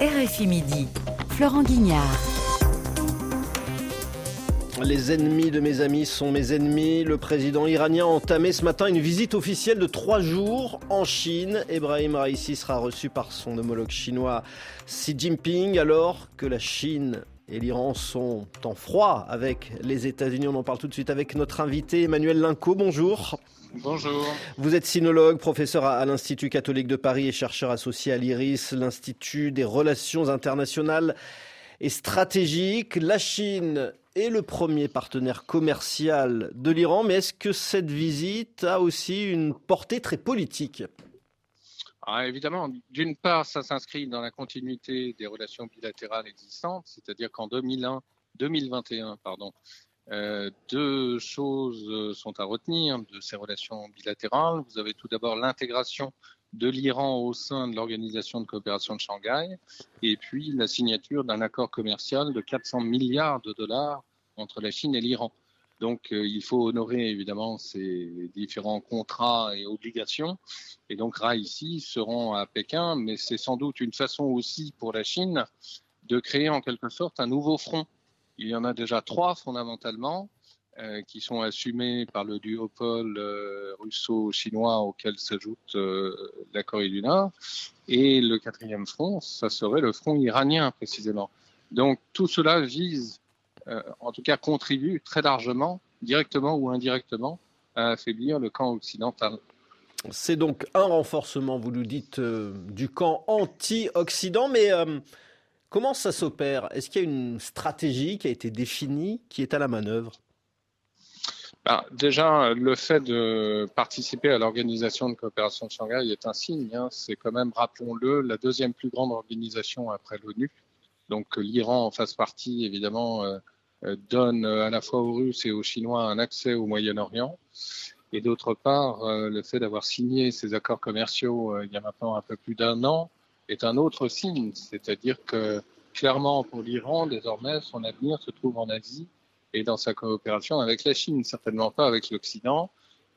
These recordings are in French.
RFI Midi, Florent Guignard. Les ennemis de mes amis sont mes ennemis. Le président iranien a entamé ce matin une visite officielle de trois jours en Chine. Ebrahim Raisi sera reçu par son homologue chinois Xi Jinping alors que la Chine et l'Iran sont en froid avec les États-Unis. On en parle tout de suite avec notre invité Emmanuel Linco. Bonjour. Bonjour. Vous êtes sinologue, professeur à l'Institut catholique de Paris et chercheur associé à l'IRIS, l'Institut des relations internationales et stratégiques. La Chine est le premier partenaire commercial de l'Iran, mais est-ce que cette visite a aussi une portée très politique? Ah, Évidemment, d'une part, ça s'inscrit dans la continuité des relations bilatérales existantes, c'est-à-dire qu'en 2001, 2021, pardon, euh, deux choses sont à retenir de ces relations bilatérales. Vous avez tout d'abord l'intégration de l'Iran au sein de l'Organisation de coopération de Shanghai, et puis la signature d'un accord commercial de 400 milliards de dollars entre la Chine et l'Iran. Donc euh, il faut honorer évidemment ces différents contrats et obligations. Et donc RA ici seront à Pékin, mais c'est sans doute une façon aussi pour la Chine de créer en quelque sorte un nouveau front. Il y en a déjà trois fondamentalement. Euh, qui sont assumés par le duopole euh, russo-chinois auquel s'ajoute euh, la Corée du Nord. Et le quatrième front, ça serait le front iranien précisément. Donc tout cela vise, en tout cas contribue très largement, directement ou indirectement, à affaiblir le camp occidental. C'est donc un renforcement, vous nous dites, du camp anti-Occident, mais comment ça s'opère? Est-ce qu'il y a une stratégie qui a été définie, qui est à la manœuvre? Bah, déjà, le fait de participer à l'organisation de coopération de Shanghai est un signe. Hein. C'est quand même, rappelons-le, la deuxième plus grande organisation après l'ONU. Donc l'Iran en fasse partie, évidemment, euh, euh, donne à la fois aux Russes et aux Chinois un accès au Moyen-Orient. Et d'autre part, euh, le fait d'avoir signé ces accords commerciaux il y a maintenant un peu plus d'un an est un autre signe. C'est-à-dire que clairement, pour l'Iran, désormais, son avenir se trouve en Asie et dans sa coopération avec la Chine, certainement pas avec l'Occident,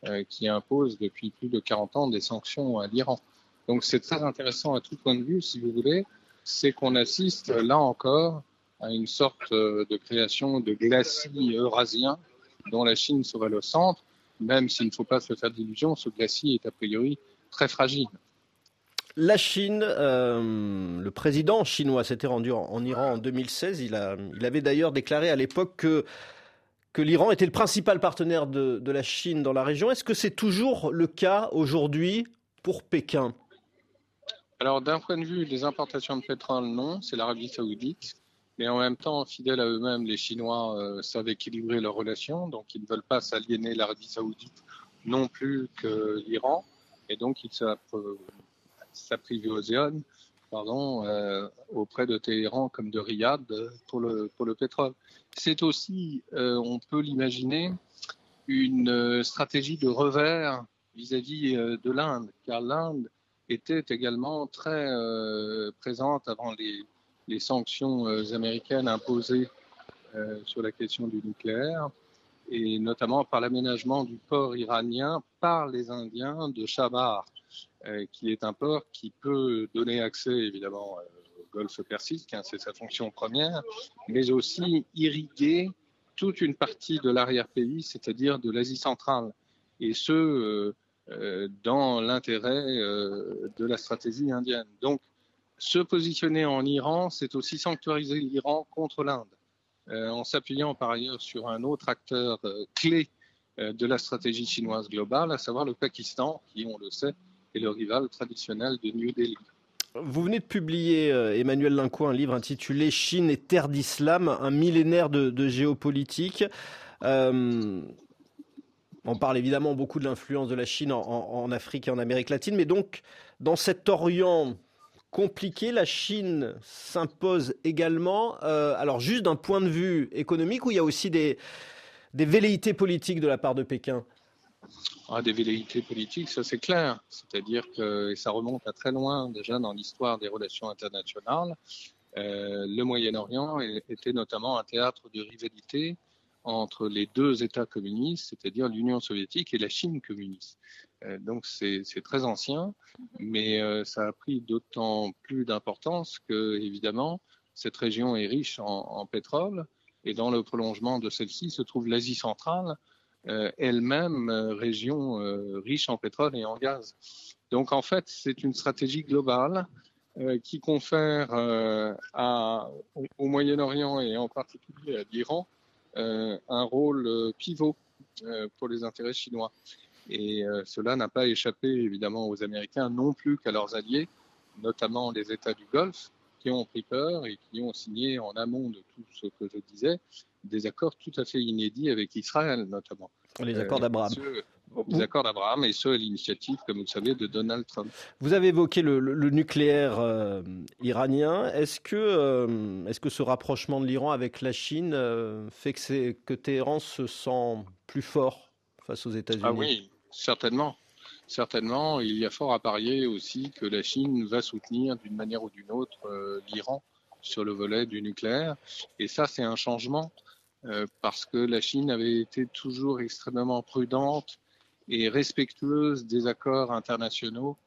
euh, qui impose depuis plus de 40 ans des sanctions à l'Iran. Donc c'est très intéressant à tout point de vue, si vous voulez, c'est qu'on assiste là encore à une sorte euh, de création de glacis eurasien dont la Chine serait le centre, même s'il ne faut pas se faire d'illusions, ce glacis est a priori très fragile. La Chine, euh, le président chinois s'était rendu en, Iran en 2016. Il, avait d'ailleurs déclaré à l'époque que, l'Iran était le principal partenaire de, de la Chine dans la région. Est-ce que c'est toujours le cas aujourd'hui pour Pékin? Alors d'un point de vue des importations de pétrole, non, c'est l'Arabie saoudite. Mais en même temps, fidèles à eux-mêmes, les Chinois euh, savent équilibrer leurs relations, donc ils ne veulent pas s'aliéner l'Arabie saoudite non plus que l'Iran. Et donc, ils savent pardon, euh, auprès de Téhéran comme de Riyad pour le, pour le pétrole. C'est aussi, euh, on peut l'imaginer, une euh, stratégie de revers vis-à-vis de l'Inde, car l'Inde était également très présente avant les, les sanctions américaines imposées sur la question du nucléaire, et notamment par l'aménagement du port iranien par les Indiens de Shabar, euh, qui est un port qui peut donner accès évidemment euh, au golfe Persique, hein, c'est sa fonction première, mais aussi irriguer toute une partie de l'arrière-pays, c'est-à-dire de l'Asie centrale, et ce, euh, dans l'intérêt de la stratégie indienne. Donc, se positionner en Iran, c'est aussi sanctuariser l'Iran contre l'Inde, en s'appuyant par ailleurs sur un autre acteur clé de la stratégie chinoise globale, à savoir le Pakistan, qui, on le sait, et le rival traditionnel de New Delhi. Vous venez de publier, euh, Emmanuel Lincourt, un livre intitulé Chine et terre d'islam, un millénaire de, géopolitique. Euh, on parle évidemment beaucoup de l'influence de la Chine en, Afrique et en Amérique latine, mais donc dans cet Orient compliqué, la Chine s'impose également, euh, alors juste d'un point de vue économique, où il y a aussi des velléités politiques de la part de Pékin? Ah, des velléités politiques, ça c'est clair. C'est-à-dire que et ça remonte à très loin déjà dans l'histoire des relations internationales. Euh, le Moyen-Orient était notamment un théâtre de rivalité entre les deux États communistes, c'est-à-dire l'Union soviétique et la Chine communiste. donc c'est très ancien, mais ça a pris d'autant plus d'importance que, évidemment, cette région est riche en, pétrole, et dans le prolongement de celle-ci se trouve l'Asie centrale, elle-même région riche en pétrole et en gaz. Donc en fait, c'est une stratégie globale euh, qui confère euh, au, Moyen-Orient et en particulier à l'Iran euh, un rôle pivot pour les intérêts chinois. Et cela n'a pas échappé évidemment aux Américains non plus qu'à leurs alliés, notamment les États du Golfe, qui ont pris peur et qui ont signé en amont de tout ce que je disais des accords tout à fait inédits avec Israël notamment. Les accords d'Abraham les accords d'Abraham, et ce, à l'initiative, comme vous le savez, de Donald Trump. Vous avez évoqué le, nucléaire euh, iranien. Est-ce que, euh, est-ce que ce rapprochement de l'Iran avec la Chine euh, fait que, que Téhéran se sent plus fort face aux États-Unis? Ah oui, certainement. Certainement, il y a fort à parier aussi que la Chine va soutenir d'une manière ou d'une autre l'Iran sur le volet du nucléaire. Et ça, c'est un changement parce que la Chine avait été toujours extrêmement prudente et respectueuse des accords internationaux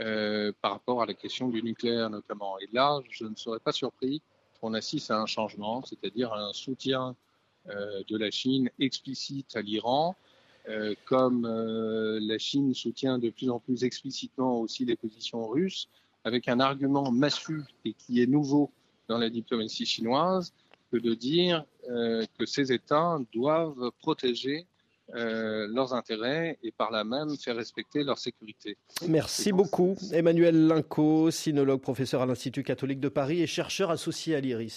euh, par rapport à la question du nucléaire notamment. Et là, je ne serais pas surpris qu'on assiste à un changement, c'est-à-dire un soutien euh, de la Chine explicite à l'Iran, euh, comme euh, la Chine soutient de plus en plus explicitement aussi les positions russes, avec un argument massu et qui est nouveau dans la diplomatie chinoise, que de dire euh, que ces États doivent protéger euh, leurs intérêts et par là même faire respecter leur sécurité. Merci beaucoup Emmanuel Linco, sinologue, professeur à l'Institut catholique de Paris et chercheur associé à l'IRIS.